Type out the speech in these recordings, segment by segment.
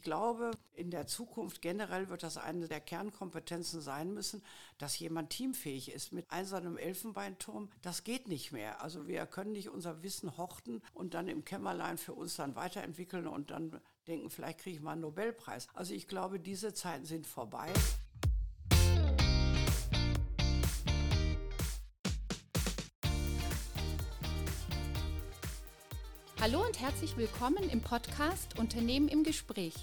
Ich glaube, in der Zukunft generell wird das eine der Kernkompetenzen sein müssen, dass jemand teamfähig ist. Mit einsamen Elfenbeinturm, das geht nicht mehr. Also wir können nicht unser Wissen horten und dann im Kämmerlein für uns dann weiterentwickeln und dann denken, vielleicht kriege ich mal einen Nobelpreis. Also ich glaube, diese Zeiten sind vorbei. Hallo und herzlich willkommen im Podcast Unternehmen im Gespräch,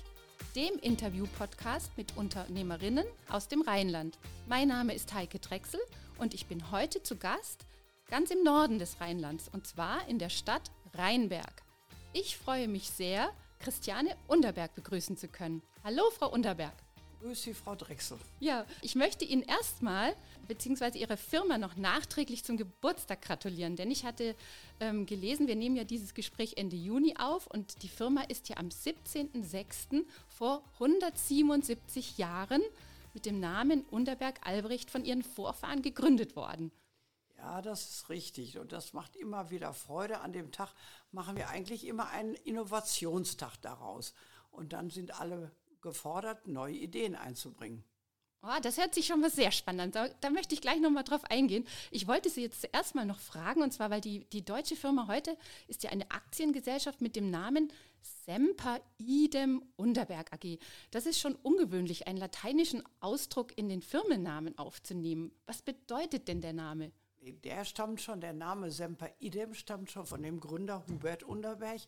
dem Interview-Podcast mit Unternehmerinnen aus dem Rheinland. Mein Name ist Heike Drechsel und ich bin heute zu Gast ganz im Norden des Rheinlands und zwar in der Stadt Rheinberg. Ich freue mich sehr, Christiane Unterberg begrüßen zu können. Hallo, Frau Unterberg. Grüß Sie, Frau Drechsel. Ja, ich möchte Ihnen erstmal beziehungsweise Ihrer Firma noch nachträglich zum Geburtstag gratulieren, denn ich hatte ähm, gelesen, wir nehmen ja dieses Gespräch Ende Juni auf und die Firma ist ja am 17.06. vor 177 Jahren mit dem Namen Unterberg Albrecht von Ihren Vorfahren gegründet worden. Ja, das ist richtig und das macht immer wieder Freude. An dem Tag machen wir eigentlich immer einen Innovationstag daraus und dann sind alle gefordert, neue Ideen einzubringen. Oh, das hört sich schon mal sehr spannend an. Da, da möchte ich gleich nochmal drauf eingehen. Ich wollte Sie jetzt zuerst mal noch fragen, und zwar, weil die, die deutsche Firma heute ist ja eine Aktiengesellschaft mit dem Namen Semper Idem Unterberg AG. Das ist schon ungewöhnlich, einen lateinischen Ausdruck in den Firmennamen aufzunehmen. Was bedeutet denn der Name? Der stammt schon, der Name Semper Idem stammt schon von dem Gründer Hubert Unterberg.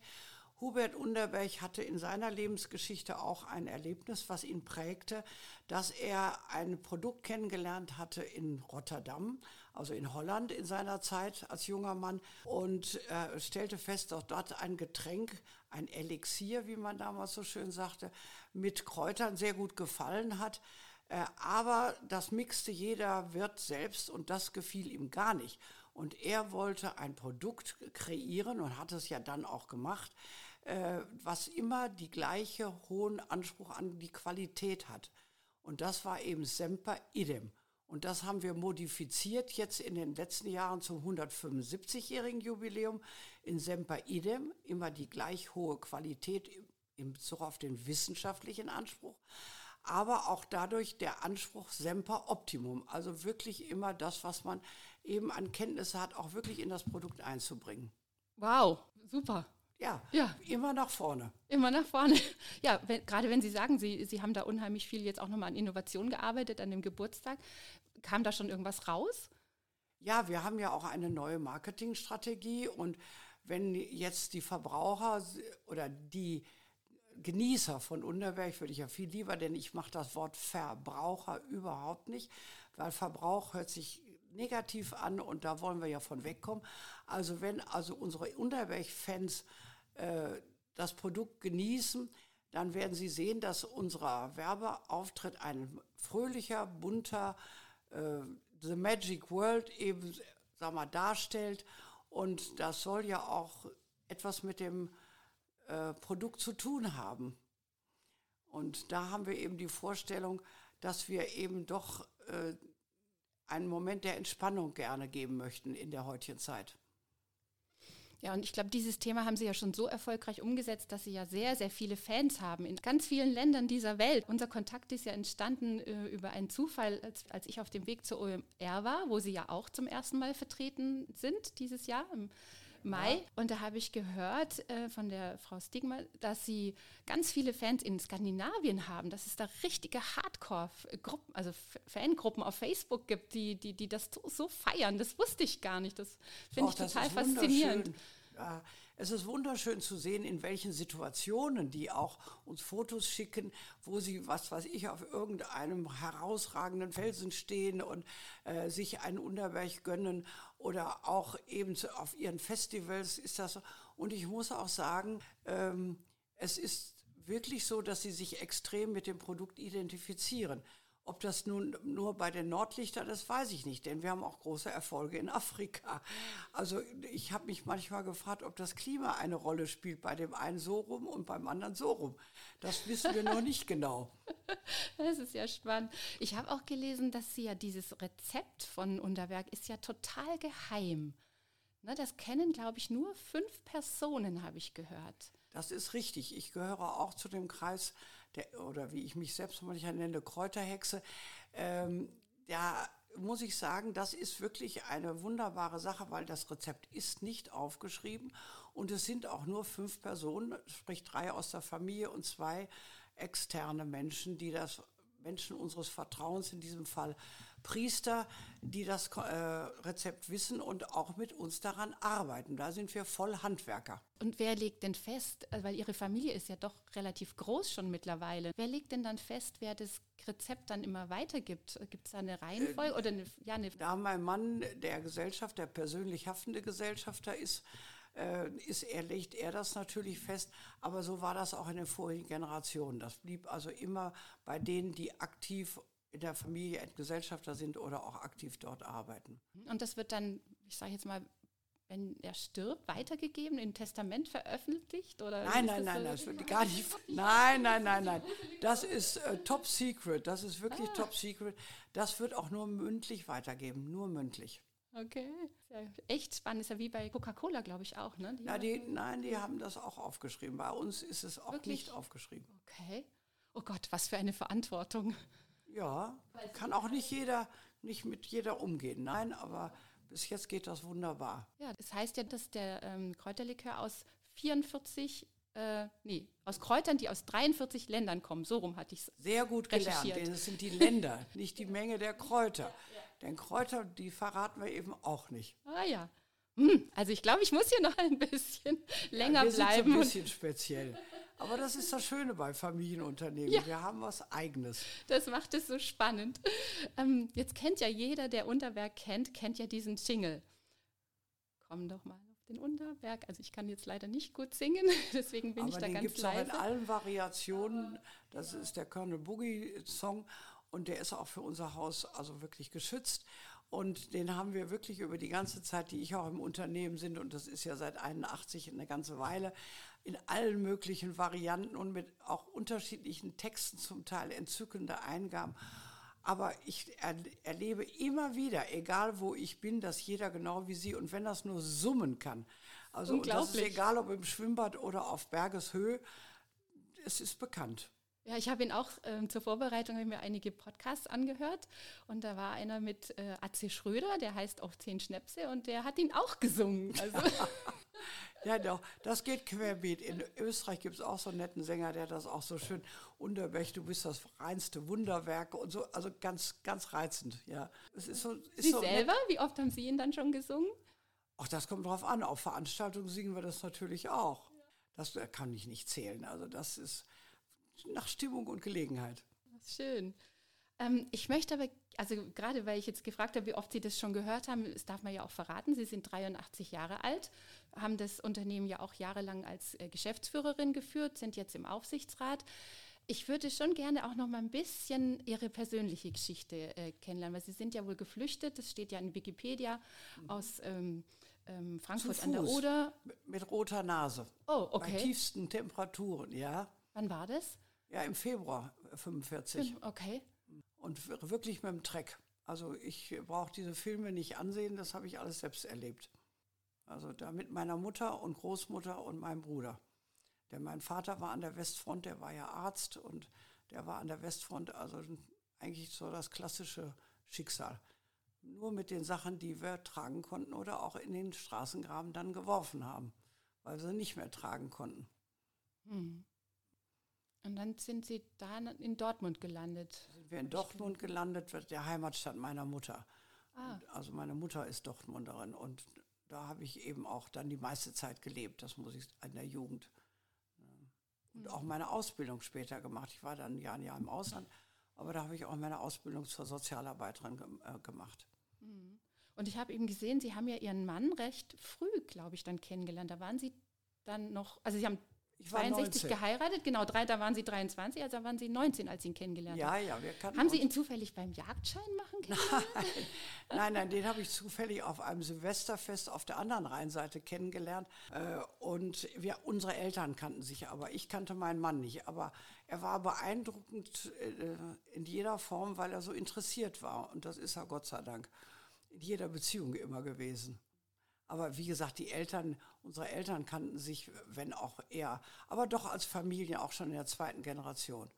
Hubert Underberg hatte in seiner Lebensgeschichte auch ein Erlebnis, was ihn prägte, dass er ein Produkt kennengelernt hatte in Rotterdam, also in Holland in seiner Zeit als junger Mann und äh, stellte fest, dass dort ein Getränk, ein Elixier, wie man damals so schön sagte, mit Kräutern sehr gut gefallen hat. Äh, aber das mixte jeder Wirt selbst und das gefiel ihm gar nicht. Und er wollte ein Produkt kreieren und hat es ja dann auch gemacht, äh, was immer die gleiche hohen Anspruch an die Qualität hat. Und das war eben Semper Idem. Und das haben wir modifiziert jetzt in den letzten Jahren zum 175-jährigen Jubiläum in Semper Idem, immer die gleich hohe Qualität im Bezug auf den wissenschaftlichen Anspruch, aber auch dadurch der Anspruch Semper Optimum, also wirklich immer das, was man eben an Kenntnisse hat, auch wirklich in das Produkt einzubringen. Wow, super. Ja, ja, immer nach vorne. Immer nach vorne. Ja, wenn, gerade wenn Sie sagen, Sie, Sie haben da unheimlich viel jetzt auch nochmal an Innovation gearbeitet, an dem Geburtstag. Kam da schon irgendwas raus? Ja, wir haben ja auch eine neue Marketingstrategie und wenn jetzt die Verbraucher oder die Genießer von Unterberg würde ich ja viel lieber, denn ich mache das Wort Verbraucher überhaupt nicht, weil Verbrauch hört sich negativ an und da wollen wir ja von wegkommen. Also wenn also unsere Unterberg-Fans äh, das Produkt genießen, dann werden Sie sehen, dass unser Werbeauftritt ein fröhlicher, bunter äh, The Magic World eben sag mal, darstellt. Und das soll ja auch etwas mit dem äh, Produkt zu tun haben. Und da haben wir eben die Vorstellung, dass wir eben doch äh, einen Moment der Entspannung gerne geben möchten in der heutigen Zeit. Ja, und ich glaube, dieses Thema haben Sie ja schon so erfolgreich umgesetzt, dass Sie ja sehr, sehr viele Fans haben in ganz vielen Ländern dieser Welt. Unser Kontakt ist ja entstanden äh, über einen Zufall, als, als, ich auf dem Weg zur OMR war, wo Sie ja auch zum ersten Mal vertreten sind dieses Jahr im Mai. Ja. Und da habe ich gehört äh, von der Frau Stigma, dass sie ganz viele Fans in Skandinavien haben, dass es da richtige Hardcore-Gruppen, also Fangruppen auf Facebook gibt, die, die, die das so, so feiern. Das wusste ich gar nicht. Das finde ich total faszinierend. Ja, es ist wunderschön zu sehen, in welchen Situationen die auch uns Fotos schicken, wo sie, was weiß ich, auf irgendeinem herausragenden Felsen stehen und äh, sich einen Unterberg gönnen oder auch eben auf ihren Festivals ist das so. Und ich muss auch sagen, ähm, es ist wirklich so, dass sie sich extrem mit dem Produkt identifizieren. Ob das nun nur bei den Nordlichtern ist, weiß ich nicht, denn wir haben auch große Erfolge in Afrika. Also ich habe mich manchmal gefragt, ob das Klima eine Rolle spielt, bei dem einen so rum und beim anderen so rum. Das wissen wir noch nicht genau. Das ist ja spannend. Ich habe auch gelesen, dass Sie ja dieses Rezept von Unterberg ist ja total geheim. Ne, das kennen, glaube ich, nur fünf Personen, habe ich gehört. Das ist richtig. Ich gehöre auch zu dem Kreis der, oder wie ich mich selbst manchmal nenne, Kräuterhexe, ähm, da muss ich sagen, das ist wirklich eine wunderbare Sache, weil das Rezept ist nicht aufgeschrieben. Und es sind auch nur fünf Personen, sprich drei aus der Familie und zwei externe Menschen, die das Menschen unseres Vertrauens, in diesem Fall Priester, die das äh, Rezept wissen und auch mit uns daran arbeiten. Da sind wir voll Handwerker. Und wer legt denn fest, also weil Ihre Familie ist ja doch relativ groß schon mittlerweile, wer legt denn dann fest, wer das Rezept dann immer weitergibt? Gibt es da eine Reihenfolge? Äh, oder eine, ja, eine da mein Mann der Gesellschaft, der persönlich haftende Gesellschafter ist, äh, ist er, legt er das natürlich fest, aber so war das auch in den vorigen Generationen. Das blieb also immer bei denen, die aktiv in der Familie Gesellschafter sind oder auch aktiv dort arbeiten. Und das wird dann, ich sage jetzt mal, wenn er stirbt, weitergegeben, im Testament veröffentlicht? Oder nein, nein, nein, das wird gar nicht. Nein, nein, nein, nein. Das ist äh, top secret. Das ist wirklich ah. top secret. Das wird auch nur mündlich weitergeben, nur mündlich. Okay. Ja echt spannend. Ist ja wie bei Coca-Cola, glaube ich, auch, ne? Die ja, die, nein, die haben das auch aufgeschrieben. Bei uns ist es auch Wirklich? nicht aufgeschrieben. Okay. Oh Gott, was für eine Verantwortung. Ja, kann auch nicht jeder, nicht mit jeder umgehen. Nein, aber bis jetzt geht das wunderbar. Ja, das heißt ja, dass der ähm, Kräuterlikör aus 44 äh, nee, aus Kräutern, die aus 43 Ländern kommen. So rum hatte ich es. Sehr gut gelernt, denn es sind die Länder, nicht die Menge der Kräuter. Ja. Denn Kräuter, die verraten wir eben auch nicht. Ah ja. Hm, also ich glaube, ich muss hier noch ein bisschen länger ja, wir bleiben. Sind so ein bisschen speziell. Aber das ist das Schöne bei Familienunternehmen. Ja. Wir haben was Eigenes. Das macht es so spannend. Ähm, jetzt kennt ja jeder, der Unterberg kennt, kennt ja diesen Jingle. Komm doch mal auf den Unterberg. Also ich kann jetzt leider nicht gut singen, deswegen bin Aber ich da den ganz leise. Auch in allen Variationen. Das ist der Colonel Boogie Song und der ist auch für unser Haus also wirklich geschützt. Und den haben wir wirklich über die ganze Zeit, die ich auch im Unternehmen sind, und das ist ja seit 81 eine ganze Weile, in allen möglichen Varianten und mit auch unterschiedlichen Texten, zum Teil entzückende Eingaben. Aber ich er, erlebe immer wieder, egal wo ich bin, dass jeder genau wie Sie und wenn das nur summen kann. Also und das ist egal, ob im Schwimmbad oder auf Bergeshöhe, es ist bekannt. Ja, ich habe ihn auch ähm, zur Vorbereitung habe mir einige Podcasts angehört und da war einer mit äh, Atze Schröder, der heißt auch Zehn Schnäpse und der hat ihn auch gesungen. Also. ja, doch, das geht querbeet. In Österreich gibt es auch so einen netten Sänger, der das auch so schön unterwächt. Du bist das reinste Wunderwerk und so, also ganz, ganz reizend, ja. Es ist so, ist Sie so selber, nett. wie oft haben Sie ihn dann schon gesungen? Ach, das kommt drauf an. Auf Veranstaltungen singen wir das natürlich auch. Das kann ich nicht zählen. Also das ist, nach Stimmung und Gelegenheit. Schön. Ähm, ich möchte aber, also gerade weil ich jetzt gefragt habe, wie oft Sie das schon gehört haben, das darf man ja auch verraten. Sie sind 83 Jahre alt, haben das Unternehmen ja auch jahrelang als äh, Geschäftsführerin geführt, sind jetzt im Aufsichtsrat. Ich würde schon gerne auch noch mal ein bisschen Ihre persönliche Geschichte äh, kennenlernen, weil Sie sind ja wohl geflüchtet. Das steht ja in Wikipedia mhm. aus ähm, ähm, Frankfurt an der Oder. Mit roter Nase. Oh, okay. Bei tiefsten Temperaturen, ja. Wann war das? Ja, im Februar 45. Okay. Und wirklich mit dem Treck. Also ich brauche diese Filme nicht ansehen, das habe ich alles selbst erlebt. Also da mit meiner Mutter und Großmutter und meinem Bruder. Denn mein Vater war an der Westfront, der war ja Arzt und der war an der Westfront, also eigentlich so das klassische Schicksal. Nur mit den Sachen, die wir tragen konnten oder auch in den Straßengraben dann geworfen haben, weil sie nicht mehr tragen konnten. Hm. Und dann sind Sie da in Dortmund gelandet. Sind wir in Dortmund gelandet, der Heimatstadt meiner Mutter. Ah. also meine Mutter ist Dortmunderin und da habe ich eben auch dann die meiste Zeit gelebt, das muss ich in der Jugend. Und auch meine Ausbildung später gemacht. Ich war dann ein Jahr, ein Jahr im Ausland, aber da habe ich auch meine Ausbildung zur Sozialarbeiterin äh, gemacht. Mhm. Und ich habe eben gesehen, Sie haben ja Ihren Mann recht früh, glaube ich, dann kennengelernt. Da waren Sie dann noch, also Sie haben ich war 62 19. geheiratet, genau, drei, da waren Sie 23, also waren Sie 19, als Sie ihn kennengelernt haben. Ja, ja, wir kannten Haben Sie ihn zufällig beim Jagdschein machen kennengelernt? Nein, nein, nein, den habe ich zufällig auf einem Silvesterfest auf der anderen Rheinseite kennengelernt. Äh, und wir, unsere Eltern kannten sich, aber ich kannte meinen Mann nicht. Aber er war beeindruckend äh, in jeder Form, weil er so interessiert war. Und das ist er Gott sei Dank in jeder Beziehung immer gewesen. Aber wie gesagt, die Eltern, unsere Eltern kannten sich, wenn auch eher, aber doch als Familie auch schon in der zweiten Generation.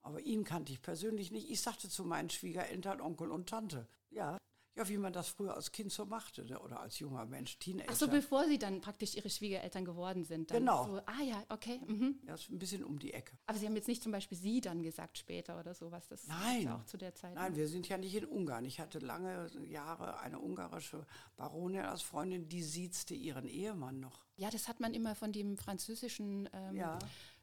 Aber ihn kannte ich persönlich nicht. Ich sagte zu meinen Schwiegereltern, Onkel und Tante. Ja, ja, wie man das früher als Kind so machte ne? oder als junger Mensch, Teenager. Ach so, bevor Sie dann praktisch Ihre Schwiegereltern geworden sind. genau. So, ah ja, okay. Mhm. Ja, ist ein bisschen um die Ecke. Aber Sie haben jetzt nicht zum Beispiel Sie dann gesagt später oder sowas. Das Nein. Ist auch zu der Zeit. Nein, wir sind ja nicht in Ungarn. Ich hatte lange Jahre eine ungarische Baronin als Freundin, die siezte ihren Ehemann noch. Ja, das hat man immer von dem französischen. Ähm, ja,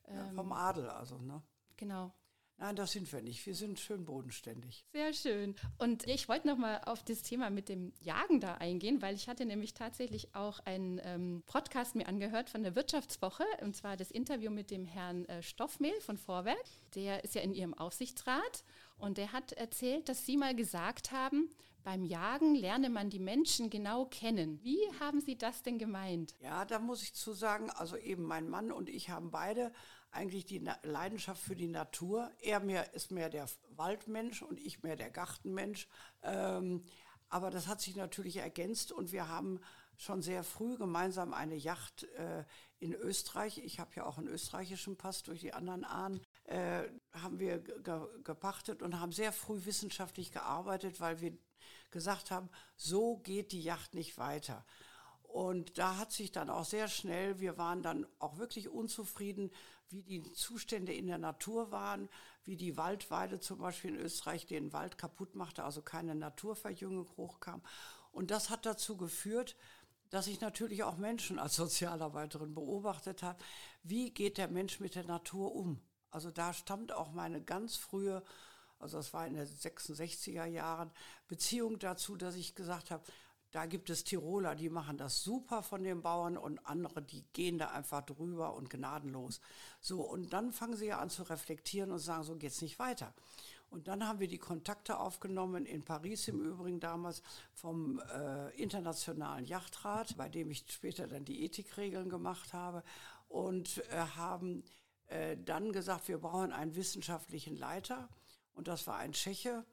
ja, vom Adel also, ne? Genau. Nein, das sind wir nicht. Wir sind schön bodenständig. Sehr schön. Und ich wollte noch mal auf das Thema mit dem Jagen da eingehen, weil ich hatte nämlich tatsächlich auch einen ähm, Podcast mir angehört von der Wirtschaftswoche, und zwar das Interview mit dem Herrn äh, Stoffmehl von Vorwerk. Der ist ja in Ihrem Aufsichtsrat und der hat erzählt, dass Sie mal gesagt haben, beim Jagen lerne man die Menschen genau kennen. Wie haben Sie das denn gemeint? Ja, da muss ich zu sagen, also eben mein Mann und ich haben beide eigentlich die Leidenschaft für die Natur. Er mehr, ist mehr der Waldmensch und ich mehr der Gartenmensch. Ähm, aber das hat sich natürlich ergänzt und wir haben schon sehr früh gemeinsam eine Yacht äh, in Österreich, ich habe ja auch einen österreichischen Pass durch die anderen Ahnen, äh, haben wir ge gepachtet und haben sehr früh wissenschaftlich gearbeitet, weil wir gesagt haben, so geht die Yacht nicht weiter. Und da hat sich dann auch sehr schnell, wir waren dann auch wirklich unzufrieden, wie die Zustände in der Natur waren, wie die Waldweide zum Beispiel in Österreich den Wald kaputt machte, also keine Naturverjüngung hochkam. Und das hat dazu geführt, dass ich natürlich auch Menschen als Sozialarbeiterin beobachtet habe, wie geht der Mensch mit der Natur um. Also da stammt auch meine ganz frühe, also das war in den 66er Jahren, Beziehung dazu, dass ich gesagt habe, da gibt es Tiroler, die machen das super von den Bauern und andere, die gehen da einfach drüber und gnadenlos. So, und dann fangen sie ja an zu reflektieren und sagen, so geht's nicht weiter. Und dann haben wir die Kontakte aufgenommen in Paris im Übrigen damals vom äh, Internationalen Yachtrat, bei dem ich später dann die Ethikregeln gemacht habe und äh, haben äh, dann gesagt, wir brauchen einen wissenschaftlichen Leiter. Und das war ein Tscheche,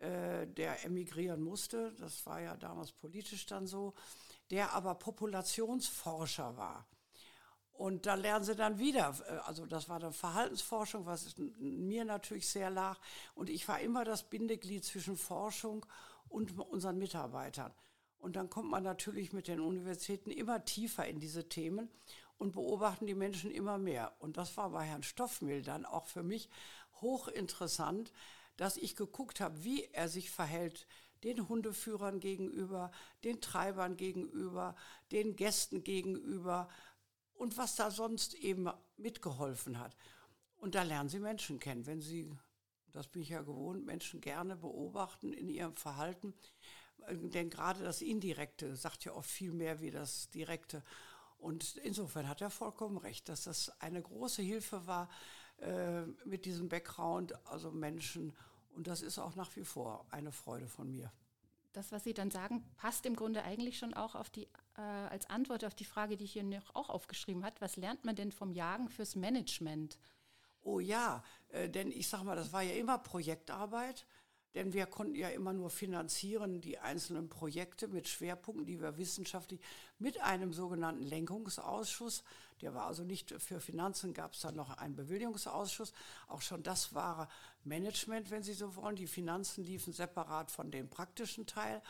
äh, der emigrieren musste, das war ja damals politisch dann so, der aber Populationsforscher war. Und da lernen sie dann wieder, äh, also das war dann Verhaltensforschung, was mir natürlich sehr lag. Und ich war immer das Bindeglied zwischen Forschung und unseren Mitarbeitern. Und dann kommt man natürlich mit den Universitäten immer tiefer in diese Themen und beobachten die Menschen immer mehr. Und das war bei Herrn Stoffmehl dann auch für mich hochinteressant, dass ich geguckt habe, wie er sich verhält den Hundeführern gegenüber, den Treibern gegenüber, den Gästen gegenüber und was da sonst eben mitgeholfen hat. Und da lernen Sie Menschen kennen, wenn Sie, das bin ich ja gewohnt, Menschen gerne beobachten in ihrem Verhalten. Denn gerade das Indirekte sagt ja oft viel mehr wie das Direkte. Und insofern hat er vollkommen recht, dass das eine große Hilfe war, äh, mit diesem Background, also Menschen. Und das ist auch nach wie vor eine Freude von mir. Das, was Sie dann sagen, passt im Grunde eigentlich schon auch auf die, äh, als Antwort auf die Frage, die ich hier noch auch aufgeschrieben habe. Was lernt man denn vom Jagen fürs Management? Oh ja, äh, denn ich sage mal, das war ja immer Projektarbeit. Denn wir konnten ja immer nur finanzieren die einzelnen Projekte mit Schwerpunkten, die wir wissenschaftlich mit einem sogenannten Lenkungsausschuss, der war also nicht für Finanzen, gab es dann noch einen Bewilligungsausschuss. Auch schon das war Management, wenn Sie so wollen. Die Finanzen liefen separat von dem praktischen Teil.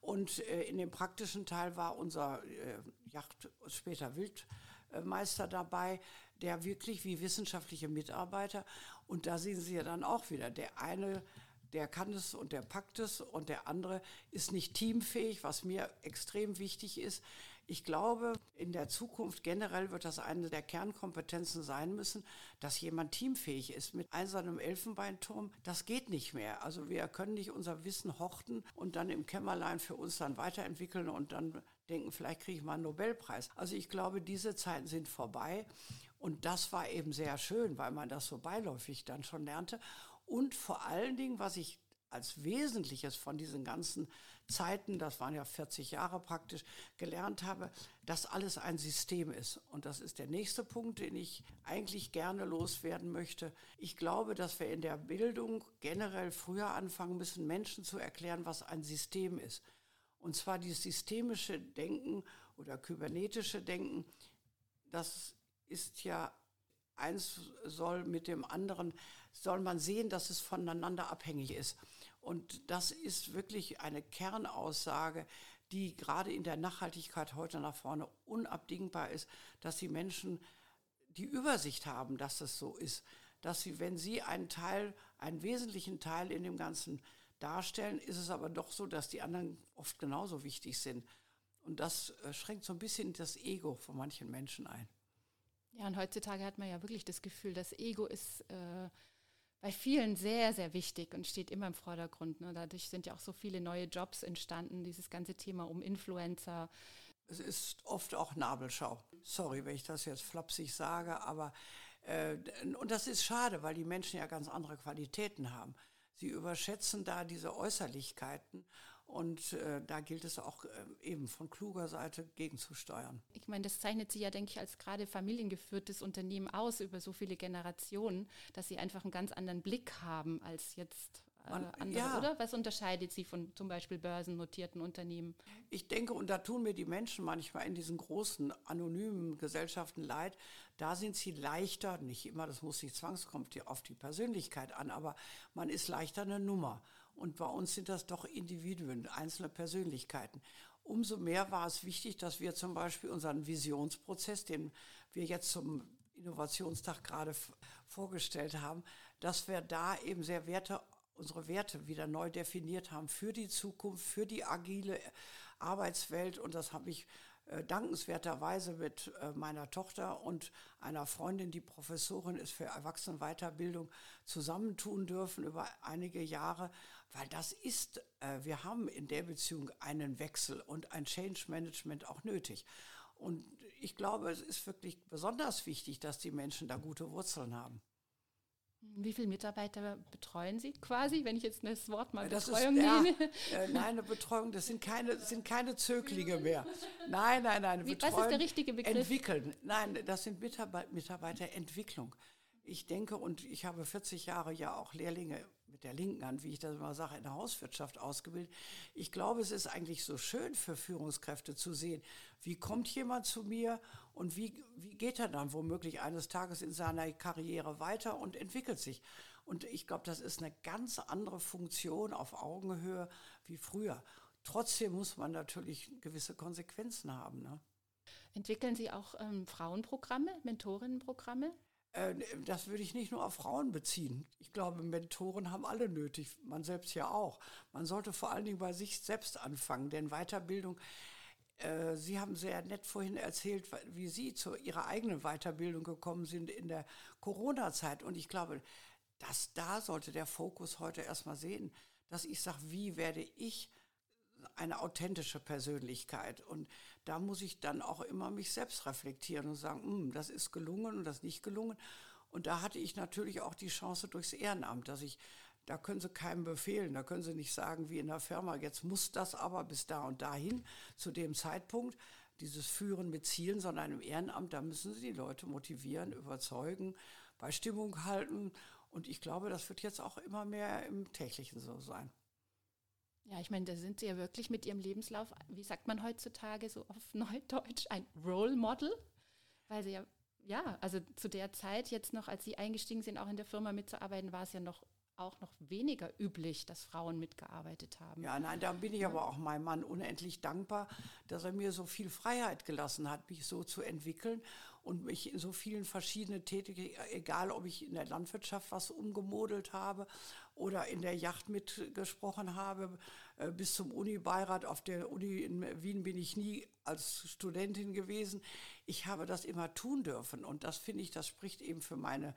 Und äh, in dem praktischen Teil war unser äh, Yacht, später Wildmeister dabei, der wirklich wie wissenschaftliche Mitarbeiter, und da sehen Sie ja dann auch wieder, der eine der kann es und der packt es und der andere ist nicht teamfähig, was mir extrem wichtig ist. Ich glaube, in der Zukunft generell wird das eine der Kernkompetenzen sein müssen, dass jemand teamfähig ist. Mit einsamen Elfenbeinturm, das geht nicht mehr. Also wir können nicht unser Wissen horten und dann im Kämmerlein für uns dann weiterentwickeln und dann denken, vielleicht kriege ich mal einen Nobelpreis. Also ich glaube, diese Zeiten sind vorbei. Und das war eben sehr schön, weil man das so beiläufig dann schon lernte. Und vor allen Dingen, was ich als Wesentliches von diesen ganzen Zeiten, das waren ja 40 Jahre praktisch, gelernt habe, dass alles ein System ist. Und das ist der nächste Punkt, den ich eigentlich gerne loswerden möchte. Ich glaube, dass wir in der Bildung generell früher anfangen müssen, Menschen zu erklären, was ein System ist. Und zwar dieses systemische Denken oder kybernetische Denken, das ist ja eins soll mit dem anderen, soll man sehen, dass es voneinander abhängig ist. Und das ist wirklich eine Kernaussage, die gerade in der Nachhaltigkeit heute nach vorne unabdingbar ist, dass die Menschen die Übersicht haben, dass das so ist, dass sie, wenn sie einen Teil, einen wesentlichen Teil in dem Ganzen darstellen, ist es aber doch so, dass die anderen oft genauso wichtig sind. Und das äh, schränkt so ein bisschen das Ego von manchen Menschen ein. Ja, und heutzutage hat man ja wirklich das Gefühl, das Ego ist äh, bei vielen sehr, sehr wichtig und steht immer im Vordergrund. Ne? Dadurch sind ja auch so viele neue Jobs entstanden, dieses ganze Thema um Influencer. Es ist oft auch Nabelschau. Sorry, wenn ich das jetzt flapsig sage, aber äh, und das ist schade, weil die Menschen ja ganz andere Qualitäten haben. Sie überschätzen da diese Äußerlichkeiten und äh, da gilt es auch äh, eben von kluger Seite gegenzusteuern. Ich meine, das zeichnet Sie ja, denke ich, als gerade familiengeführtes Unternehmen aus über so viele Generationen, dass Sie einfach einen ganz anderen Blick haben als jetzt äh, andere, ja. oder? Was unterscheidet Sie von zum Beispiel börsennotierten Unternehmen? Ich denke, und da tun mir die Menschen manchmal in diesen großen anonymen Gesellschaften leid, da sind sie leichter, nicht immer, das muss nicht zwangskommen auf die Persönlichkeit an, aber man ist leichter eine Nummer. Und bei uns sind das doch Individuen, einzelne Persönlichkeiten. Umso mehr war es wichtig, dass wir zum Beispiel unseren Visionsprozess, den wir jetzt zum Innovationstag gerade vorgestellt haben, dass wir da eben sehr Werte, unsere Werte wieder neu definiert haben für die Zukunft, für die agile Arbeitswelt. Und das habe ich äh, dankenswerterweise mit äh, meiner Tochter und einer Freundin, die Professorin ist für Erwachsenenweiterbildung, zusammentun dürfen über einige Jahre, weil das ist, äh, wir haben in der Beziehung einen Wechsel und ein Change Management auch nötig. Und ich glaube, es ist wirklich besonders wichtig, dass die Menschen da gute Wurzeln haben. Wie viele Mitarbeiter betreuen Sie quasi, wenn ich jetzt das Wort mal das Betreuung ist, nehme? Ja, äh, nein, eine Betreuung, das sind keine, sind keine Zöglinge mehr. Nein, nein, nein. Wie, was ist der richtige Begriff? Entwickeln. Nein, das sind Mitarbeit Mitarbeiterentwicklung. Ich denke, und ich habe 40 Jahre ja auch Lehrlinge mit der linken Hand, wie ich das immer sage, in der Hauswirtschaft ausgebildet. Ich glaube, es ist eigentlich so schön für Führungskräfte zu sehen, wie kommt jemand zu mir und wie, wie geht er dann womöglich eines Tages in seiner Karriere weiter und entwickelt sich. Und ich glaube, das ist eine ganz andere Funktion auf Augenhöhe wie früher. Trotzdem muss man natürlich gewisse Konsequenzen haben. Ne? Entwickeln Sie auch ähm, Frauenprogramme, Mentorinnenprogramme? Äh, das würde ich nicht nur auf Frauen beziehen. Ich glaube, Mentoren haben alle nötig, man selbst ja auch. Man sollte vor allen Dingen bei sich selbst anfangen, denn Weiterbildung, äh, Sie haben sehr nett vorhin erzählt, wie Sie zu Ihrer eigenen Weiterbildung gekommen sind in der Corona-Zeit. Und ich glaube, dass da sollte der Fokus heute erstmal sehen, dass ich sage, wie werde ich eine authentische Persönlichkeit. Und da muss ich dann auch immer mich selbst reflektieren und sagen, hm, das ist gelungen und das nicht gelungen. Und da hatte ich natürlich auch die Chance durchs Ehrenamt, dass ich, da können Sie keinem befehlen, da können Sie nicht sagen, wie in der Firma, jetzt muss das aber bis da und dahin zu dem Zeitpunkt, dieses Führen mit Zielen, sondern im Ehrenamt, da müssen Sie die Leute motivieren, überzeugen, bei Stimmung halten. Und ich glaube, das wird jetzt auch immer mehr im täglichen so sein. Ja, ich meine, da sind Sie ja wirklich mit Ihrem Lebenslauf, wie sagt man heutzutage so auf Neudeutsch, ein Role Model, weil Sie ja, ja, also zu der Zeit jetzt noch, als Sie eingestiegen sind, auch in der Firma mitzuarbeiten, war es ja noch auch noch weniger üblich, dass Frauen mitgearbeitet haben. Ja, nein, da bin ich aber auch meinem Mann unendlich dankbar, dass er mir so viel Freiheit gelassen hat, mich so zu entwickeln und mich in so vielen verschiedenen Tätigkeiten, egal ob ich in der Landwirtschaft was umgemodelt habe oder in der Yacht mitgesprochen habe, äh, bis zum Uni-Beirat auf der Uni in Wien bin ich nie als Studentin gewesen. Ich habe das immer tun dürfen und das finde ich, das spricht eben für meine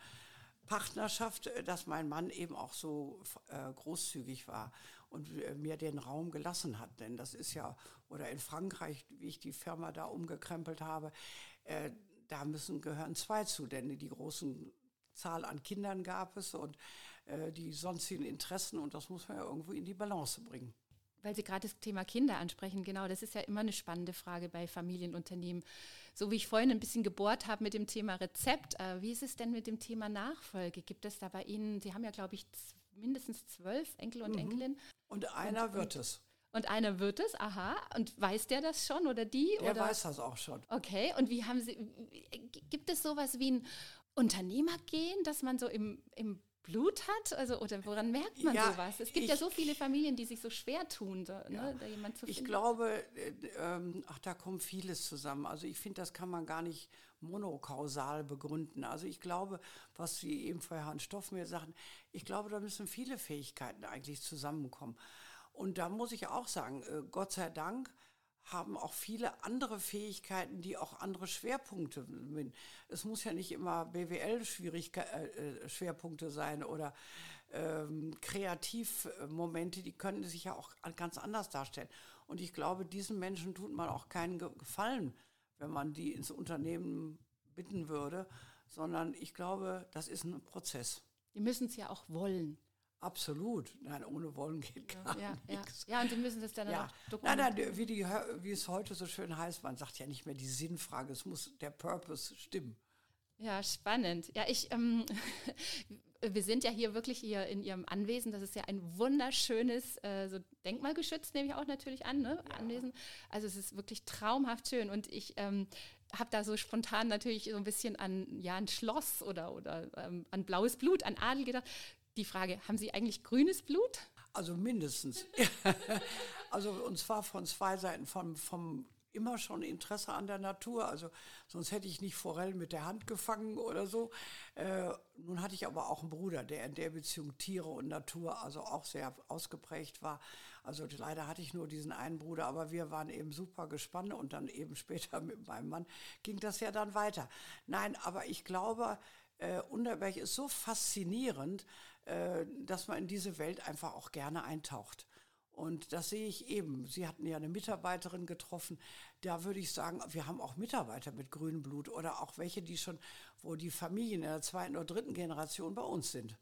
Partnerschaft, äh, dass mein Mann eben auch so äh, großzügig war und mir den Raum gelassen hat. Denn das ist ja, oder in Frankreich, wie ich die Firma da umgekrempelt habe, da müssen gehören zwei zu, denn die großen Zahl an Kindern gab es und äh, die sonstigen Interessen und das muss man ja irgendwo in die Balance bringen. Weil Sie gerade das Thema Kinder ansprechen, genau, das ist ja immer eine spannende Frage bei Familienunternehmen. So wie ich vorhin ein bisschen gebohrt habe mit dem Thema Rezept, äh, wie ist es denn mit dem Thema Nachfolge? Gibt es da bei Ihnen, Sie haben ja, glaube ich, mindestens zwölf Enkel und mhm. Enkelinnen. Und einer und, wird es. Und einer wird es, aha. Und weiß der das schon oder die? Der oder? weiß das auch schon. Okay, und wie haben Sie, gibt es sowas wie ein Unternehmer gehen, dass man so im, im Blut hat? Also, oder woran merkt man ja, sowas? Es gibt ich, ja so viele Familien, die sich so schwer tun, da, ne, ja, ne, da jemand zu finden. Ich glaube, äh, äh, ach, da kommt vieles zusammen. Also ich finde, das kann man gar nicht monokausal begründen. Also ich glaube, was Sie eben vorher Herrn Stoffmehl sagten, ich glaube, da müssen viele Fähigkeiten eigentlich zusammenkommen. Und da muss ich auch sagen, äh, Gott sei Dank, haben auch viele andere Fähigkeiten, die auch andere Schwerpunkte sind. Es muss ja nicht immer BWL-Schwerpunkte äh, sein oder ähm, Kreativmomente, die können sich ja auch ganz anders darstellen. Und ich glaube, diesen Menschen tut man auch keinen Gefallen, wenn man die ins Unternehmen bitten würde, sondern ich glaube, das ist ein Prozess. Die müssen es ja auch wollen. Absolut. Nein, ohne Wollen geht gar ja, nichts. Ja. ja, und Sie müssen das dann ja. auch dokumentieren. Nein, nein, wie, die, wie es heute so schön heißt, man sagt ja nicht mehr die Sinnfrage, es muss der Purpose stimmen. Ja, spannend. Ja, ich, ähm, wir sind ja hier wirklich hier in Ihrem Anwesen. Das ist ja ein wunderschönes, äh, so denkmalgeschützt nehme ich auch natürlich an, ne? Ja. Anwesen. Also es ist wirklich traumhaft schön und ich ähm, habe da so spontan natürlich so ein bisschen an ja ein Schloss oder oder ähm, an blaues Blut, an Adel gedacht die Frage, haben Sie eigentlich grünes Blut? Also mindestens. also und zwar von zwei Seiten, vom, vom immer schon Interesse an der Natur. Also sonst hätte ich nicht Forellen mit der Hand gefangen oder so. Äh, nun hatte ich aber auch einen Bruder, der in der Beziehung Tiere und Natur also auch sehr ausgeprägt war. Also leider hatte ich nur diesen einen Bruder, aber wir waren eben super gespannt und dann eben später mit meinem Mann ging das ja dann weiter. Nein, aber ich glaube, äh, Unterberg ist so faszinierend, äh, dass man in diese Welt einfach auch gerne eintaucht. Und das sehe ich eben. Sie hatten ja eine Mitarbeiterin getroffen. Da würde ich sagen, wir haben auch Mitarbeiter mit grünem Blut oder auch welche, die schon, wo die Familien in der zweiten oder dritten Generation bei uns sind.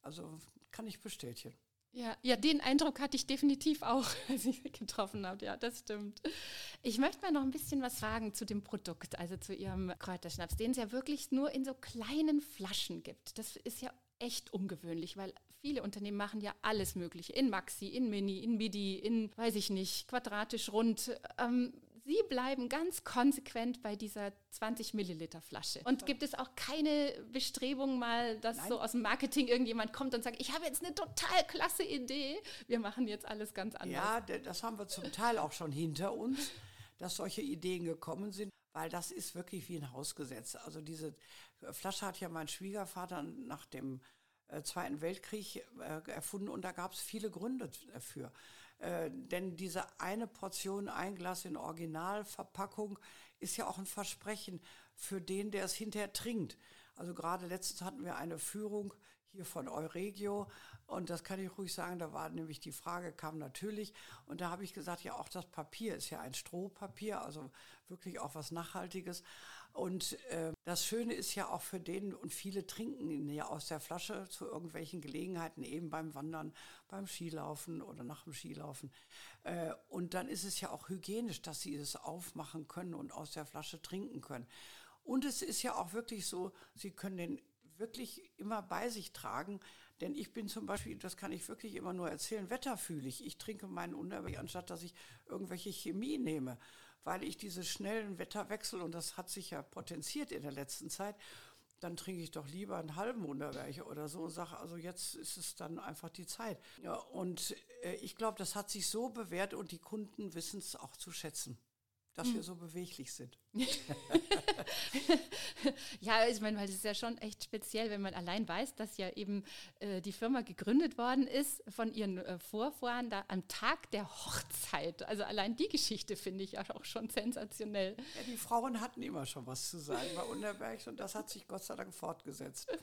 Also kann ich bestätigen. Ja, ja, den Eindruck hatte ich definitiv auch, als ich sie getroffen habe. Ja, das stimmt. Ich möchte mal noch ein bisschen was fragen zu dem Produkt, also zu Ihrem Kräuterschnaps, den es ja wirklich nur in so kleinen Flaschen gibt. Das ist ja echt ungewöhnlich, weil viele Unternehmen machen ja alles Mögliche. In Maxi, in Mini, in Midi, in, weiß ich nicht, quadratisch, rund. Ähm, Sie bleiben ganz konsequent bei dieser 20 Milliliter Flasche. Und gibt es auch keine Bestrebung mal, dass Nein. so aus dem Marketing irgendjemand kommt und sagt, ich habe jetzt eine total klasse Idee, wir machen jetzt alles ganz anders. Ja, das haben wir zum Teil auch schon hinter uns, dass solche Ideen gekommen sind weil das ist wirklich wie ein Hausgesetz. Also diese Flasche hat ja mein Schwiegervater nach dem äh, Zweiten Weltkrieg äh, erfunden und da gab es viele Gründe dafür. Äh, denn diese eine Portion, ein Glas in Originalverpackung ist ja auch ein Versprechen für den, der es hinterher trinkt. Also gerade letztens hatten wir eine Führung hier von Euregio und das kann ich ruhig sagen, da war nämlich die Frage, kam natürlich und da habe ich gesagt, ja auch das Papier ist ja ein Strohpapier, also wirklich auch was Nachhaltiges. Und äh, das Schöne ist ja auch für den, und viele trinken ihn ja aus der Flasche zu irgendwelchen Gelegenheiten, eben beim Wandern, beim Skilaufen oder nach dem Skilaufen. Äh, und dann ist es ja auch hygienisch, dass sie es aufmachen können und aus der Flasche trinken können. Und es ist ja auch wirklich so, sie können den wirklich immer bei sich tragen. Denn ich bin zum Beispiel, das kann ich wirklich immer nur erzählen, wetterfühlig. Ich trinke meinen Unterweg, anstatt dass ich irgendwelche Chemie nehme weil ich diese schnellen Wetterwechsel, und das hat sich ja potenziert in der letzten Zeit, dann trinke ich doch lieber einen halben Unterwerche oder so und sage, also jetzt ist es dann einfach die Zeit. Ja, und äh, ich glaube, das hat sich so bewährt und die Kunden wissen es auch zu schätzen dass wir hm. so beweglich sind. ja, ich meine, weil das ist ja schon echt speziell, wenn man allein weiß, dass ja eben äh, die Firma gegründet worden ist von ihren äh, Vorfahren da am Tag der Hochzeit. Also allein die Geschichte finde ich auch schon sensationell. Ja, die Frauen hatten immer schon was zu sagen bei Unterberg und das hat sich Gott sei Dank fortgesetzt.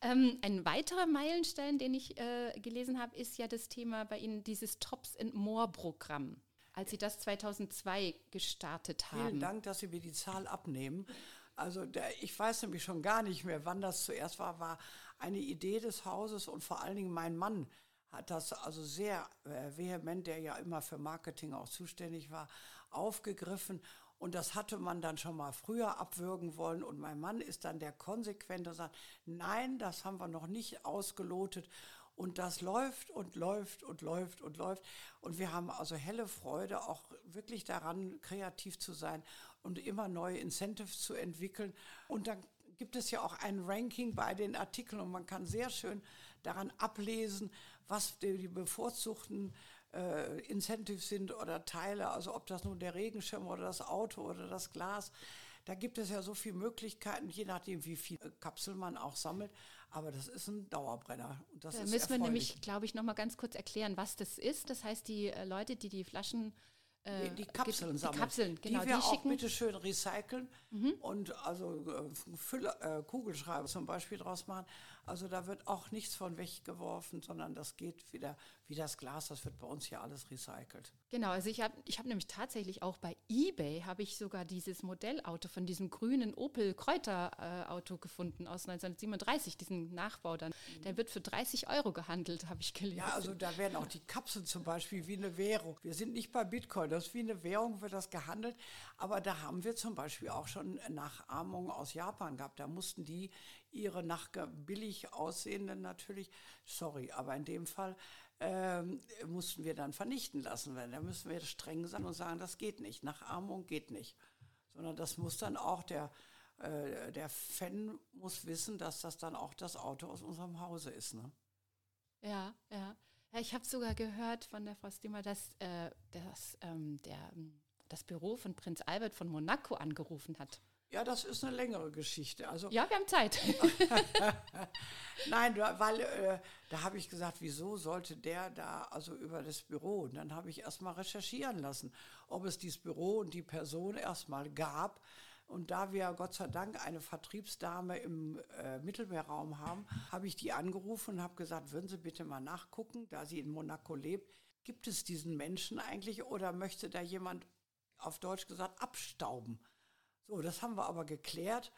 Ähm, ein weiterer Meilenstein, den ich äh, gelesen habe, ist ja das Thema bei Ihnen, dieses Tops and More Programm als Sie das 2002 gestartet haben. Vielen Dank, dass Sie mir die Zahl abnehmen. Also der, ich weiß nämlich schon gar nicht mehr, wann das zuerst war, war eine Idee des Hauses und vor allen Dingen mein Mann hat das also sehr äh, vehement, der ja immer für Marketing auch zuständig war, aufgegriffen und das hatte man dann schon mal früher abwürgen wollen. Und mein Mann ist dann der konsequente und sagt, nein, das haben wir noch nicht ausgelotet. Und das läuft und läuft und läuft und läuft. Und wir haben also helle Freude, auch wirklich daran, kreativ zu sein und immer neue Incentives zu entwickeln. Und dann gibt es ja auch ein Ranking bei den Artikeln und man kann sehr schön daran ablesen, was die, bevorzugten äh, Incentives sind oder Teile, also ob das nun der Regenschirm oder das Auto oder das Glas. Da gibt es ja so viele Möglichkeiten, je nachdem, wie viel Kapsel man auch sammelt. Aber das ist ein Dauerbrenner. Und das da müssen wir nämlich, glaube ich, noch mal ganz kurz erklären, was das ist. Das heißt, die äh, Leute, die die Flaschen äh, die, die, Kapseln sammeln. Die Kapseln, genau. Die wir die auch bitte schön recyceln mhm. und also äh, Fülle, äh, Kugelschreiber zum Beispiel draus machen. Also da wird auch nichts von weggeworfen, sondern das geht wieder wie das Glas, das wird bei uns hier alles recycelt. Genau, also ich habe ich hab nämlich tatsächlich auch bei eBay habe ich sogar dieses Modellauto von diesem grünen Opel Kräuter äh, Auto gefunden aus 1937, diesen Nachbau dann. Mhm. Der wird für 30 Euro gehandelt, habe ich gelesen. Ja, also da werden auch die Kapseln zum Beispiel wie eine Währung. Wir sind nicht bei Bitcoin, das ist wie eine Währung, wird das gehandelt. Aber da haben wir zum Beispiel auch schon Nachahmungen aus Japan gehabt. Da mussten die ihre nach billig aussehenden natürlich, sorry, aber in dem Fall ähm, mussten wir dann vernichten lassen. Weil da müssen wir streng sein und sagen, das geht nicht, Nachahmung geht nicht. Sondern das muss dann auch der, äh, der Fan muss wissen, dass das dann auch das Auto aus unserem Hause ist. Ne? Ja, ja. Ja, ich habe sogar gehört von der Frau Stimmer, dass, äh, dass ähm, der, das Büro von Prinz Albert von Monaco angerufen hat. Ja, das ist eine längere Geschichte. Also, ja, wir haben Zeit. Nein, weil äh, da habe ich gesagt, wieso sollte der da, also über das Büro? Und dann habe ich erstmal recherchieren lassen, ob es dieses Büro und die Person erstmal gab. Und da wir Gott sei Dank eine Vertriebsdame im äh, Mittelmeerraum haben, habe ich die angerufen und habe gesagt, würden Sie bitte mal nachgucken, da sie in Monaco lebt, gibt es diesen Menschen eigentlich oder möchte da jemand auf Deutsch gesagt abstauben? So, das haben wir aber geklärt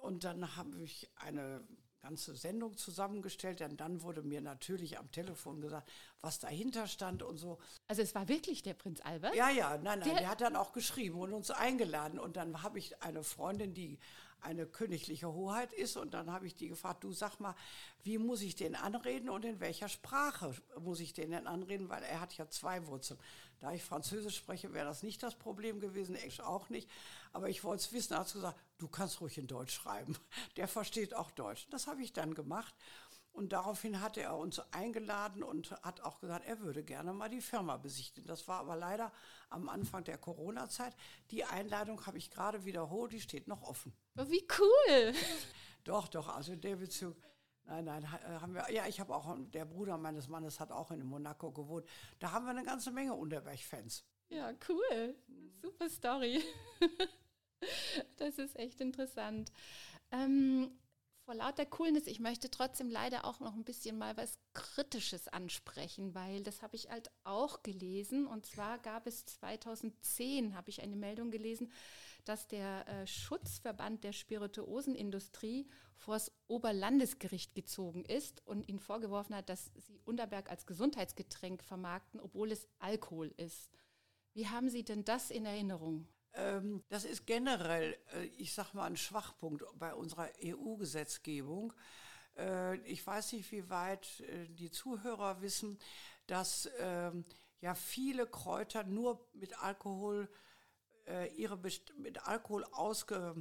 und dann habe ich eine ganze Sendung zusammengestellt, denn dann wurde mir natürlich am Telefon gesagt, was dahinter stand und so. Also es war wirklich der Prinz Albert? Ja, ja, nein, nein, der, der hat dann auch geschrieben und uns eingeladen und dann habe ich eine Freundin, die eine königliche Hoheit ist. Und dann habe ich die gefragt, du sag mal, wie muss ich den anreden und in welcher Sprache muss ich den denn anreden? Weil er hat ja zwei Wurzeln. Da ich Französisch spreche, wäre das nicht das Problem gewesen, Englisch auch nicht. Aber ich wollte es wissen, er hat gesagt, du kannst ruhig in Deutsch schreiben. Der versteht auch Deutsch. Das habe ich dann gemacht. Und daraufhin hatte er uns eingeladen und hat auch gesagt, er würde gerne mal die Firma besichtigen. Das war aber leider am Anfang der Corona-Zeit. Die Einladung habe ich gerade wiederholt, die steht noch offen. Wie cool! Doch, doch, also der Bezug. Nein, nein, äh, haben wir. Ja, ich habe auch, der Bruder meines Mannes hat auch in Monaco gewohnt. Da haben wir eine ganze Menge Unterberg-Fans. Ja, cool. Super Story. das ist echt interessant. Ähm, vor lauter Coolness, ich möchte trotzdem leider auch noch ein bisschen mal was Kritisches ansprechen, weil das habe ich halt auch gelesen. Und zwar gab es 2010, habe ich eine Meldung gelesen, dass der äh, Schutzverband der Spirituosenindustrie vor das Oberlandesgericht gezogen ist und ihnen vorgeworfen hat, dass sie Unterberg als Gesundheitsgetränk vermarkten, obwohl es Alkohol ist. Wie haben Sie denn das in Erinnerung? Ähm, das ist generell, äh, ich sage mal, ein Schwachpunkt bei unserer EU-Gesetzgebung. Äh, ich weiß nicht, wie weit äh, die Zuhörer wissen, dass ähm, ja viele Kräuter nur mit Alkohol ihre mit Alkohol ausge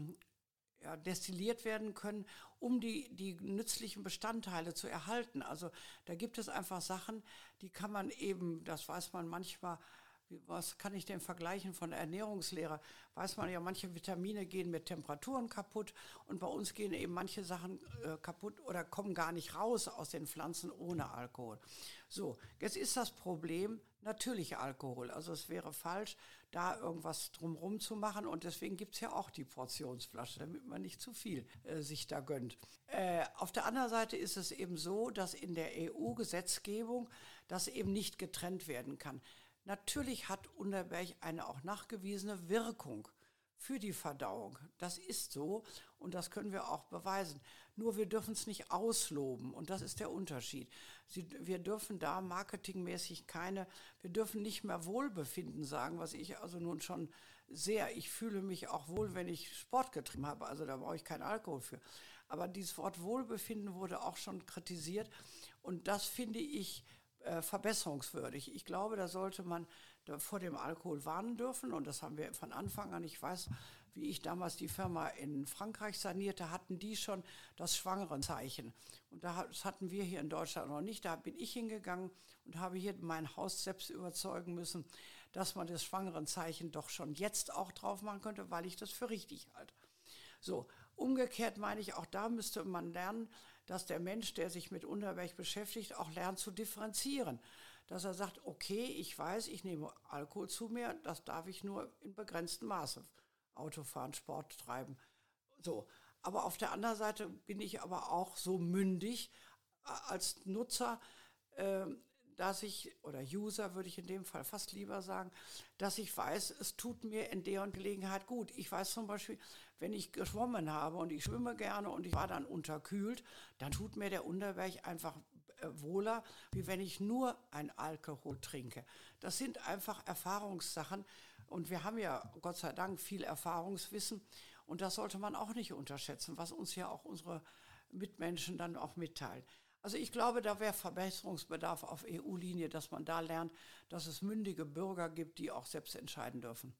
ja, destilliert werden können, um die, die nützlichen Bestandteile zu erhalten. Also da gibt es einfach Sachen, die kann man eben, das weiß man manchmal, was kann ich denn vergleichen von Ernährungslehre? Weiß man ja, manche Vitamine gehen mit Temperaturen kaputt und bei uns gehen eben manche Sachen äh, kaputt oder kommen gar nicht raus aus den Pflanzen ohne Alkohol. So, jetzt ist das Problem natürlich Alkohol. Also es wäre falsch, da irgendwas drumherum zu machen und deswegen gibt es ja auch die Portionsflasche, damit man nicht zu viel äh, sich da gönnt. Äh, auf der anderen Seite ist es eben so, dass in der EU-Gesetzgebung das eben nicht getrennt werden kann. Natürlich hat Unterberg eine auch nachgewiesene Wirkung für die Verdauung. Das ist so und das können wir auch beweisen. Nur wir dürfen es nicht ausloben und das ist der Unterschied. Sie, wir dürfen da marketingmäßig keine, wir dürfen nicht mehr Wohlbefinden sagen, was ich also nun schon sehr, ich fühle mich auch wohl, wenn ich Sport getrieben habe, also da brauche ich keinen Alkohol für. Aber dieses Wort Wohlbefinden wurde auch schon kritisiert und das finde ich äh, verbesserungswürdig. Ich glaube, da sollte man vor dem Alkohol warnen dürfen und das haben wir von Anfang an. Ich weiß wie ich damals die Firma in Frankreich sanierte, hatten die schon das Schwangerenzeichen. Und das hatten wir hier in Deutschland noch nicht. Da bin ich hingegangen und habe hier mein Haus selbst überzeugen müssen, dass man das Schwangerenzeichen doch schon jetzt auch drauf machen könnte, weil ich das für richtig halte. So, umgekehrt meine ich, auch da müsste man lernen, dass der Mensch, der sich mit Unterweg beschäftigt, auch lernt zu differenzieren. Dass er sagt, okay, ich weiß, ich nehme Alkohol zu mir, das darf ich nur in begrenztem Maße. Autofahren, Sport treiben. So. Aber auf der anderen Seite bin ich aber auch so mündig äh, als Nutzer, äh, dass ich, oder User würde ich in dem Fall fast lieber sagen, dass ich weiß, es tut mir in der und Gelegenheit gut. Ich weiß zum Beispiel, wenn ich geschwommen habe und ich schwimme gerne und ich war dann unterkühlt, dann tut mir der Unterberg einfach wohler, wie wenn ich nur ein Alkohol trinke. Das sind einfach Erfahrungssachen und wir haben ja Gott sei Dank viel Erfahrungswissen und das sollte man auch nicht unterschätzen, was uns ja auch unsere Mitmenschen dann auch mitteilen. Also ich glaube, da wäre Verbesserungsbedarf auf EU-Linie, dass man da lernt, dass es mündige Bürger gibt, die auch selbst entscheiden dürfen.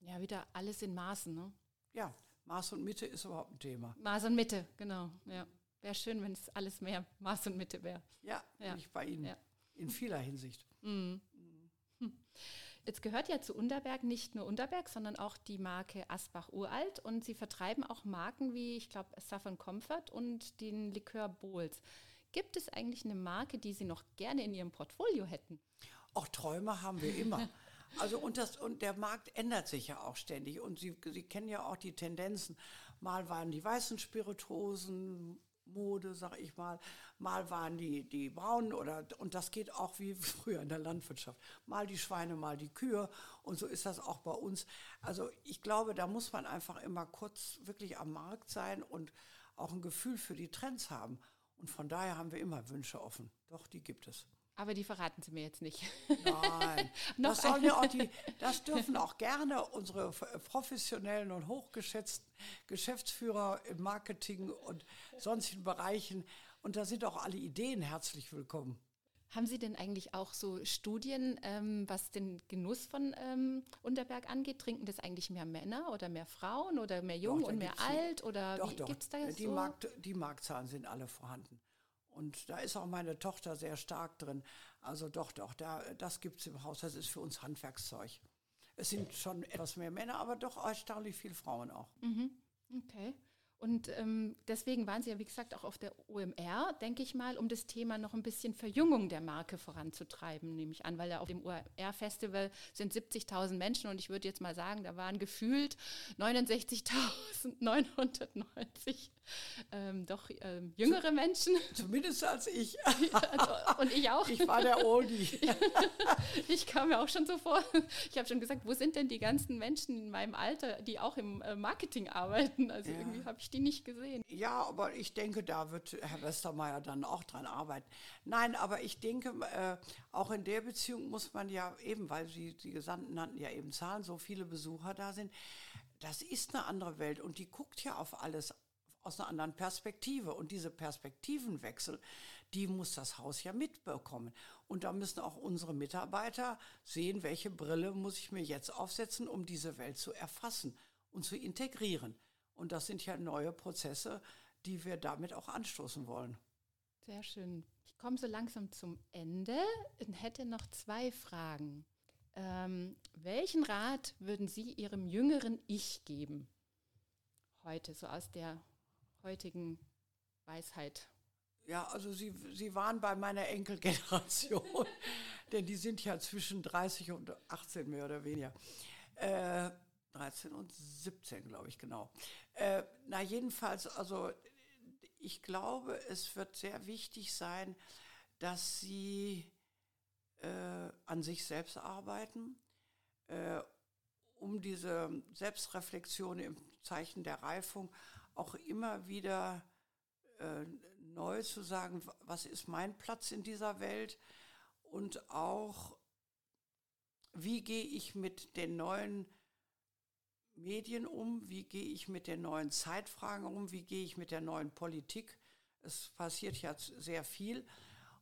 Ja, wieder alles in Maßen, ne? Ja, Maß und Mitte ist überhaupt ein Thema. Maß und Mitte, genau. Ja. Wäre schön, wenn es alles mehr Maß und Mitte wäre. Ja, ja. ich bei Ihnen. Ja. In vieler Hinsicht. Mhm. Hm. Jetzt gehört ja zu Unterberg nicht nur Unterberg, sondern auch die Marke Asbach Uralt und Sie vertreiben auch Marken wie, ich glaube, Saffron Comfort und den Likör Bowls. Gibt es eigentlich eine Marke, die Sie noch gerne in Ihrem Portfolio hätten? Auch Träume haben wir immer. Also und, das, und der Markt ändert sich ja auch ständig. Und Sie, Sie kennen ja auch die Tendenzen. Mal waren die weißen Spirituosen Mode, sag ich mal. Mal waren die, die braunen oder, und das geht auch wie früher in der Landwirtschaft. Mal die Schweine, mal die Kühe. Und so ist das auch bei uns. Also ich glaube, da muss man einfach immer kurz wirklich am Markt sein und auch ein Gefühl für die Trends haben. Und von daher haben wir immer Wünsche offen. Doch, die gibt es. Aber die verraten Sie mir jetzt nicht. Nein, das, sollen ja auch die, das dürfen auch gerne unsere professionellen und hochgeschätzten Geschäftsführer im Marketing und sonstigen Bereichen. Und da sind auch alle Ideen herzlich willkommen. Haben Sie denn eigentlich auch so Studien, ähm, was den Genuss von ähm, Unterberg angeht? Trinken das eigentlich mehr Männer oder mehr Frauen oder mehr jung doch, und mehr alt? Oder doch, wie gibt es da jetzt die so? Markt, die Marktzahlen sind alle vorhanden. Und da ist auch meine Tochter sehr stark drin. Also doch, doch, da, das gibt es im Haus. Das ist für uns Handwerkszeug. Es sind schon etwas mehr Männer, aber doch erstaunlich viele Frauen auch. Mhm. Okay. Und ähm, deswegen waren Sie ja, wie gesagt, auch auf der OMR, denke ich mal, um das Thema noch ein bisschen Verjüngung der Marke voranzutreiben, nehme ich an, weil ja auf dem OMR-Festival sind 70.000 Menschen und ich würde jetzt mal sagen, da waren gefühlt 69.990 ähm, doch ähm, jüngere Menschen. Zumindest als ich. also, und ich auch. Ich war der Oldie. ich kam mir auch schon so vor. Ich habe schon gesagt, wo sind denn die ganzen Menschen in meinem Alter, die auch im äh, Marketing arbeiten? Also ja. irgendwie habe ich die nicht gesehen. Ja, aber ich denke, da wird Herr Westermeier dann auch dran arbeiten. Nein, aber ich denke, äh, auch in der Beziehung muss man ja eben, weil Sie die Gesandten nannten ja eben Zahlen, so viele Besucher da sind, das ist eine andere Welt und die guckt ja auf alles aus einer anderen Perspektive. Und diese Perspektivenwechsel, die muss das Haus ja mitbekommen. Und da müssen auch unsere Mitarbeiter sehen, welche Brille muss ich mir jetzt aufsetzen, um diese Welt zu erfassen und zu integrieren. Und das sind ja neue Prozesse, die wir damit auch anstoßen wollen. Sehr schön. Ich komme so langsam zum Ende und hätte noch zwei Fragen. Ähm, welchen Rat würden Sie Ihrem jüngeren Ich geben? Heute, so aus der heutigen Weisheit? Ja, also Sie, Sie waren bei meiner Enkelgeneration, denn die sind ja zwischen 30 und 18 mehr oder weniger. Äh, 13 und 17, glaube ich, genau. Äh, na, jedenfalls, also ich glaube, es wird sehr wichtig sein, dass Sie äh, an sich selbst arbeiten, äh, um diese Selbstreflexion im Zeichen der Reifung auch immer wieder äh, neu zu sagen, was ist mein Platz in dieser Welt und auch, wie gehe ich mit den neuen Medien um, wie gehe ich mit den neuen Zeitfragen um, wie gehe ich mit der neuen Politik. Es passiert ja sehr viel.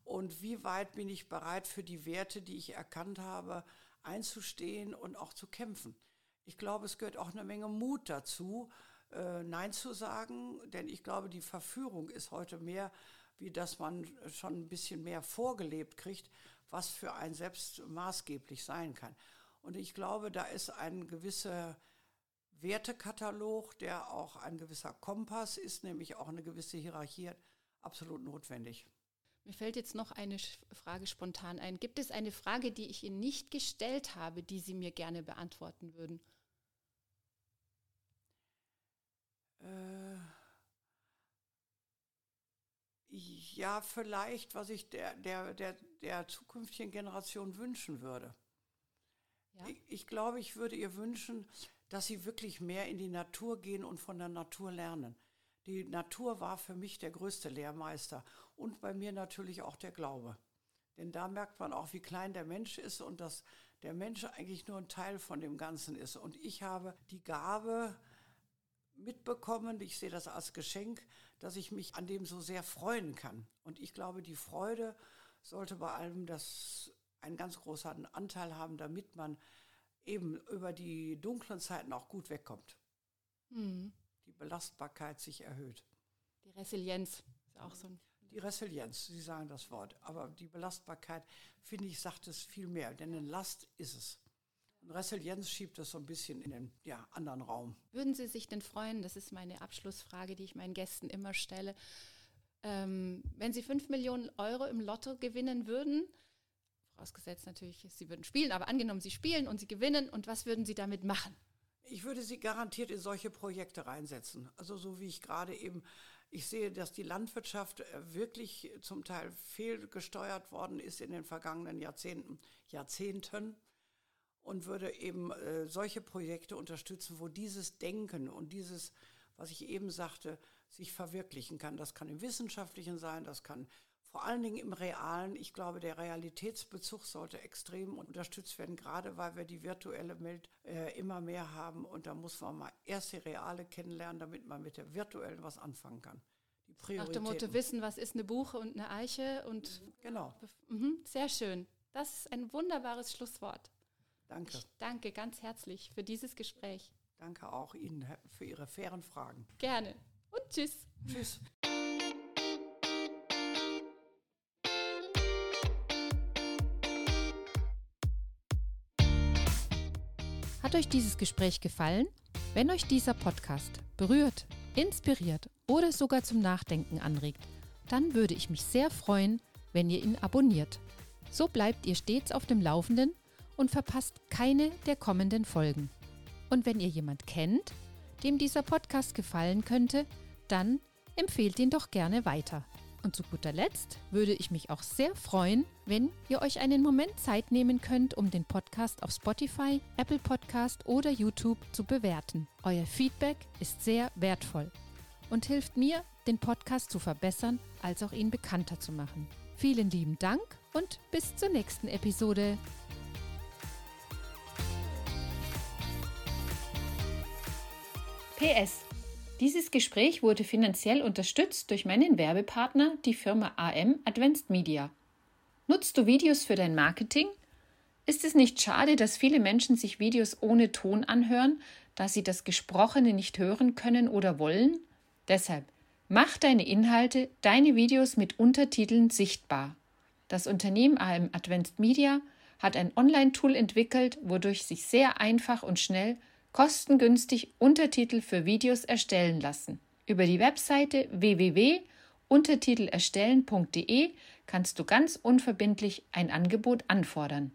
Und wie weit bin ich bereit für die Werte, die ich erkannt habe, einzustehen und auch zu kämpfen. Ich glaube, es gehört auch eine Menge Mut dazu, äh, Nein zu sagen, denn ich glaube, die Verführung ist heute mehr, wie dass man schon ein bisschen mehr vorgelebt kriegt, was für ein selbst maßgeblich sein kann. Und ich glaube, da ist ein gewisser Wertekatalog, der auch ein gewisser Kompass ist, nämlich auch eine gewisse Hierarchie, absolut notwendig. Mir fällt jetzt noch eine Frage spontan ein. Gibt es eine Frage, die ich Ihnen nicht gestellt habe, die Sie mir gerne beantworten würden? Äh, ja, vielleicht, was ich der, der, der, der zukünftigen Generation wünschen würde. Ja. Ich, ich glaube, ich würde ihr wünschen, dass sie wirklich mehr in die Natur gehen und von der Natur lernen. Die Natur war für mich der größte Lehrmeister und bei mir natürlich auch der Glaube. Denn da merkt man auch, wie klein der Mensch ist und dass der Mensch eigentlich nur ein Teil von dem Ganzen ist. Und ich habe die Gabe, mitbekommen, ich sehe das als Geschenk, dass ich mich an dem so sehr freuen kann. Und ich glaube, die Freude sollte bei allem das einen ganz großen Anteil haben, damit man eben über die dunklen Zeiten auch gut wegkommt. Mhm. Die Belastbarkeit sich erhöht. Die Resilienz ist auch so ein. Die Resilienz, Sie sagen das Wort. Aber die Belastbarkeit, finde ich, sagt es viel mehr, denn eine Last ist es. Und Resilienz schiebt das so ein bisschen in den ja, anderen Raum. Würden Sie sich denn freuen, das ist meine Abschlussfrage, die ich meinen Gästen immer stelle, ähm, wenn Sie 5 Millionen Euro im Lotto gewinnen würden, vorausgesetzt natürlich, Sie würden spielen, aber angenommen, Sie spielen und Sie gewinnen, und was würden Sie damit machen? Ich würde sie garantiert in solche Projekte reinsetzen. Also so wie ich gerade eben, ich sehe, dass die Landwirtschaft äh, wirklich zum Teil fehlgesteuert worden ist in den vergangenen Jahrzehnten. Jahrzehnten und würde eben äh, solche Projekte unterstützen, wo dieses Denken und dieses, was ich eben sagte, sich verwirklichen kann. Das kann im Wissenschaftlichen sein, das kann vor allen Dingen im Realen. Ich glaube, der Realitätsbezug sollte extrem unterstützt werden, gerade weil wir die virtuelle Welt äh, immer mehr haben. Und da muss man mal erst die reale kennenlernen, damit man mit der virtuellen was anfangen kann. Die Nach dem Motto wissen, was ist eine Buche und eine Eiche und genau. Mhm, sehr schön. Das ist ein wunderbares Schlusswort. Danke. Ich danke ganz herzlich für dieses Gespräch. Danke auch Ihnen für Ihre fairen Fragen. Gerne. Und tschüss. Tschüss. Hat euch dieses Gespräch gefallen? Wenn euch dieser Podcast berührt, inspiriert oder sogar zum Nachdenken anregt, dann würde ich mich sehr freuen, wenn ihr ihn abonniert. So bleibt ihr stets auf dem Laufenden und verpasst keine der kommenden Folgen. Und wenn ihr jemand kennt, dem dieser Podcast gefallen könnte, dann empfehlt ihn doch gerne weiter. Und zu guter Letzt würde ich mich auch sehr freuen, wenn ihr euch einen Moment Zeit nehmen könnt, um den Podcast auf Spotify, Apple Podcast oder YouTube zu bewerten. Euer Feedback ist sehr wertvoll und hilft mir, den Podcast zu verbessern, als auch ihn bekannter zu machen. Vielen lieben Dank und bis zur nächsten Episode. PS. Dieses Gespräch wurde finanziell unterstützt durch meinen Werbepartner, die Firma AM Advanced Media. Nutzt du Videos für dein Marketing? Ist es nicht schade, dass viele Menschen sich Videos ohne Ton anhören, da sie das Gesprochene nicht hören können oder wollen? Deshalb mach deine Inhalte, deine Videos mit Untertiteln sichtbar. Das Unternehmen AM Advanced Media hat ein Online-Tool entwickelt, wodurch sich sehr einfach und schnell kostengünstig Untertitel für Videos erstellen lassen. Über die Webseite www.untertitelerstellen.de kannst du ganz unverbindlich ein Angebot anfordern.